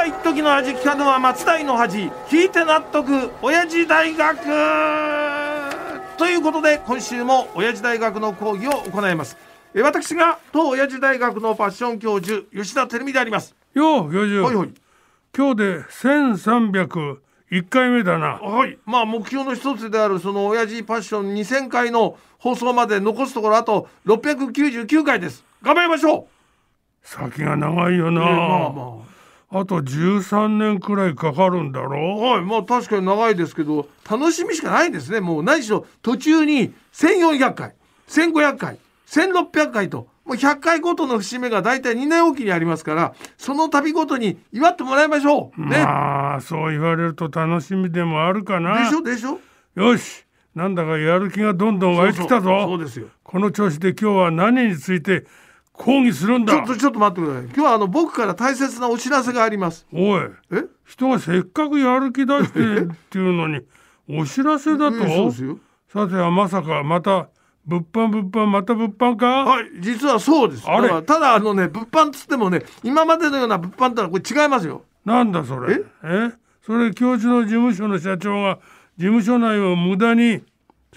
は一時の味聞かぬは松代の恥聞いて納得。親父大学。ということで今週も親父大学の講義を行います。え私が当親父大学のファッション教授吉田照美であります。よう教授、はいはい。今日で1301回目だな。はい。まあ目標の一つであるその親父パッション2000回の放送まで残すところあと699回です。頑張りましょ先が長いよな、まあまあと13年くらいかかるんだあろ？はいまあ確かに長いですけど楽しみしかないですね。もう何しろ途中に1400回1500回1600回ともう100回ごとの節目が大体2年おきにありますからその度ごとに祝ってもらいましょう。ね、まあそう言われると楽しみでもあるかな。でしょ？でしょ？よし。なんだかやる気がどんどん湧いてきたぞ。そうですよ。この調子で今日は何について講義するんだ。ちょっとちょっと待ってください。今日はあの僕から大切なお知らせがあります。おい。え？人がせっかくやる気出してっていうのにお知らせだと、えそうですよ。さてはまさかまた物販物販また物販か、はい実はそうです。あれ？ただあのね物販っつってもね今までのような物販とはこれ違いますよ。なんだそれ？え？それ教授の事務所の社長が事務所内を無駄に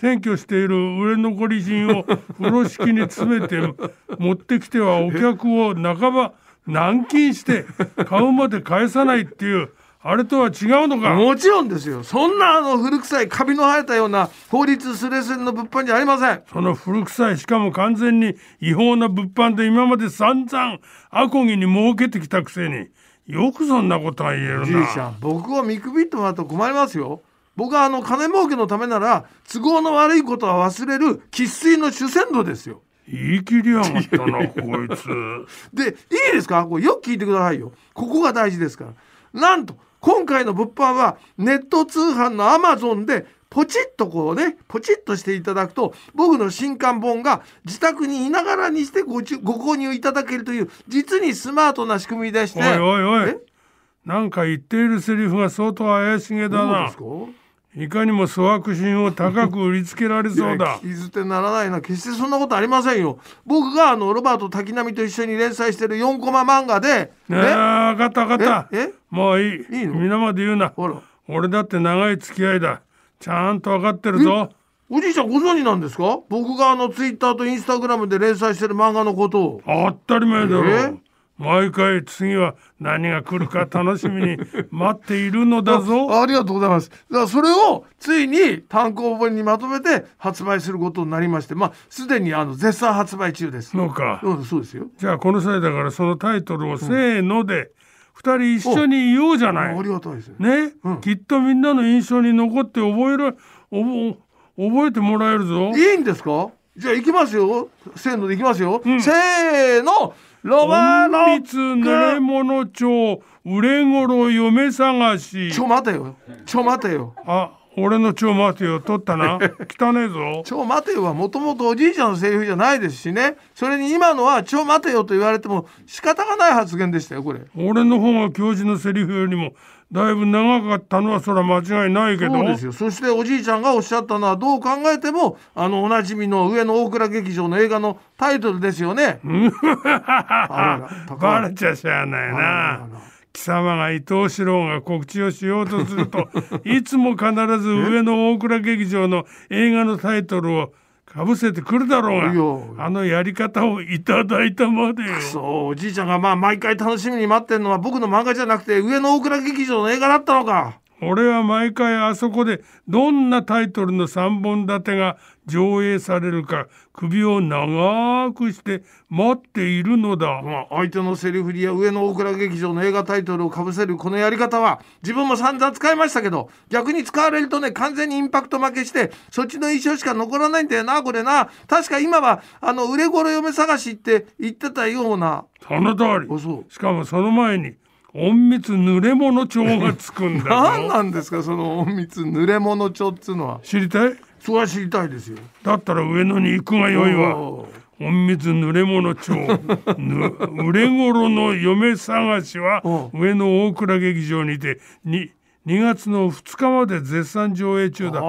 占拠している売れ残り品を風呂敷に詰めて持ってきてはお客を半ば軟禁して買うまで返さないっていうあれとは違うのか？もちろんですよ。そんなあの古臭いカビの生えたような法律すれすれの物販じゃありません。その古臭いしかも完全に違法な物販で今まで散々アコギに儲けてきたくせに。よくそんなことが言えるな。ん僕を見くびってもらうと困りますよ僕はあの金儲けのためなら都合の悪いことは忘れる生粋の主戦度ですよ。言い切りやがったなこいつ。でいいですか？これよく聞いてくださいよ。ここが大事ですから。なんと今回の物販はネット通販のアマゾンでポチッとこうねポチッとしていただくと僕の新刊本が自宅にいながらにしてごちゅご購入いただけるという実にスマートな仕組みでして。おいおいおい。え？なんか言っているセリフが相当怪しげだな。どうですか？いかにも粗悪品を高く売りつけられそうだ。聞き捨てならないな。決してそんなことありませんよ。僕があのロバート滝波と一緒に連載してる4コマ漫画でねえ分かった分かった。え？え？もういい。いいの？皆まで言うな。ほら。俺だって長い付き合いだ。ちゃんと分かってるぞ。おじいちゃんご存知なんですか？僕があのツイッターとインスタグラムで連載してる漫画のことを。当たり前だろ。え？毎回次は何が来るか楽しみに待っているのだぞ。あありがとうございます。だからそれをついに単行本にまとめて発売することになりましてまあすでにあの絶賛発売中です。そうか。うんそうですよ。じゃあこの際だからそのタイトルをせーので二人一緒に言おうじゃない。ありがたいですよ。ね、うん。きっとみんなの印象に残って覚える覚覚えてもらえるぞ。いいんですか？じゃあ行きますよ。せーので行きますよ、ん。せーのロバロ隠密濡れ物帳売れ頃嫁探し。ちょ待てよ。ちょ待てよ。あ俺の帳待てよ。取ったな。汚ねえぞ。ちょ待てよはもともとおじいちゃんのセリフじゃないですしね。それに今のはちょ待てよと言われても仕方がない発言でしたよこれ。俺の方が教授のセリフよりもだいぶ長かったのはそれは間違いないけどそうですよ。そしておじいちゃんがおっしゃったのはどう考えてもあのおなじみの上野大倉劇場の映画のタイトルですよね。バレちゃしゃあないな。ら。貴様が伊藤四郎が告知をしようとするといつも必ず上野大倉劇場の映画のタイトルをかぶせてくるだろうがあのやり方をいただいたまで。よそうおじいちゃんがまあ毎回楽しみに待ってるのは僕の漫画じゃなくて上野大倉劇場の映画だったのか俺は毎回あそこでどんなタイトルの3本立てが上映されるか首を長くして待っているのだ。まあ、相手のセリフに上野大倉劇場の映画タイトルをかぶせるこのやり方は自分も散々使いましたけど逆に使われるとね完全にインパクト負けしてそっちの印象しか残らないんだよなこれな。確か今はあの売れ頃嫁探しって言ってたような。その通り。しかもその前に隠密濡れ物帳がつくんだ 何ぞなんですかその隠密濡れ物帳っつうのは。知りたい？それは知りたいですよ。だったら上野に行くがよいわ。隠密濡れ物帳。ぬ売れ頃の嫁探しはお上野大倉劇場にてに2月の2日まで絶賛上映中だ。あ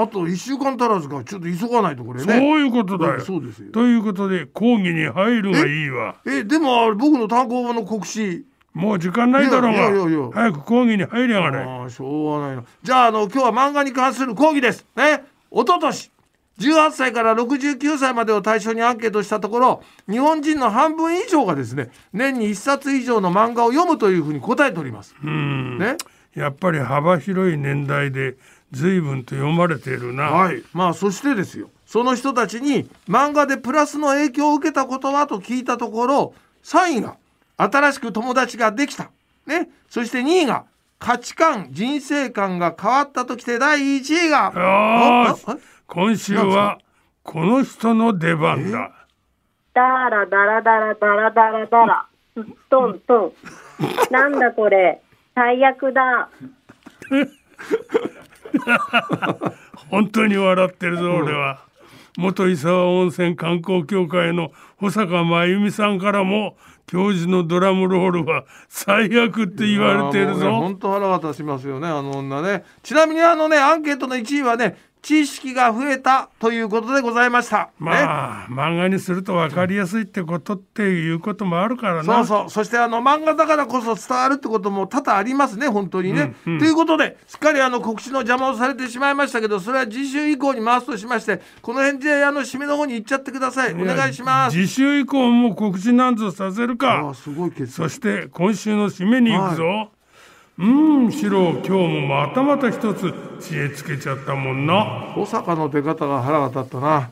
ああと1週間足らずか。ちょっと急がないとこれそうねいうことだよ。そうですよということで講義に入るがいいわ。えでもあれ僕の単行本の告知もう時間ないだろうが。早く講義に入りやがれ。ああしょうがないな。じゃああの今日は漫画に関する講義です。ね。一昨年18歳から69歳までを対象にアンケートしたところ日本人の半分以上がですね年に1冊以上の漫画を読むというふうに答えております。うん。ね。やっぱり幅広い年代で随分と読まれているな、はい、まあそしてですよ。その人たちに漫画でプラスの影響を受けたことはと聞いたところ3位が新しく友達ができた、ね、そして2位が価値観人生観が変わったときて第1位が。よーし。ああ今週はこの人の出番だ。だらだらだらだらだらだら。トントン。なんだこれ？最悪だ。本当に笑ってるぞ俺は元伊沢温泉観光協会の保坂真由美さんからも教授のドラムロールは最悪って言われてるぞ。本当腹立たしますよね。あの女ね。ちなみにあのねアンケートの1位はね知識が増えたということでございました、ねまあ漫画にすると分かりやすいってことっていうこともあるからな。そうそう。そしてあの漫画だからこそ伝わるってことも多々ありますね本当にね。ということですっかりあの告知の邪魔をされてしまいましたけどそれは次週以降に回すとしましてこの辺であの締めの方に行っちゃってください。お願いします。次週以降も告知なんぞさせるあか。あすごい決そして今週の締めに行くぞ、うんシロ今日もまたまた一つ知恵つけちゃったもんな小坂の出方が腹が立ったな。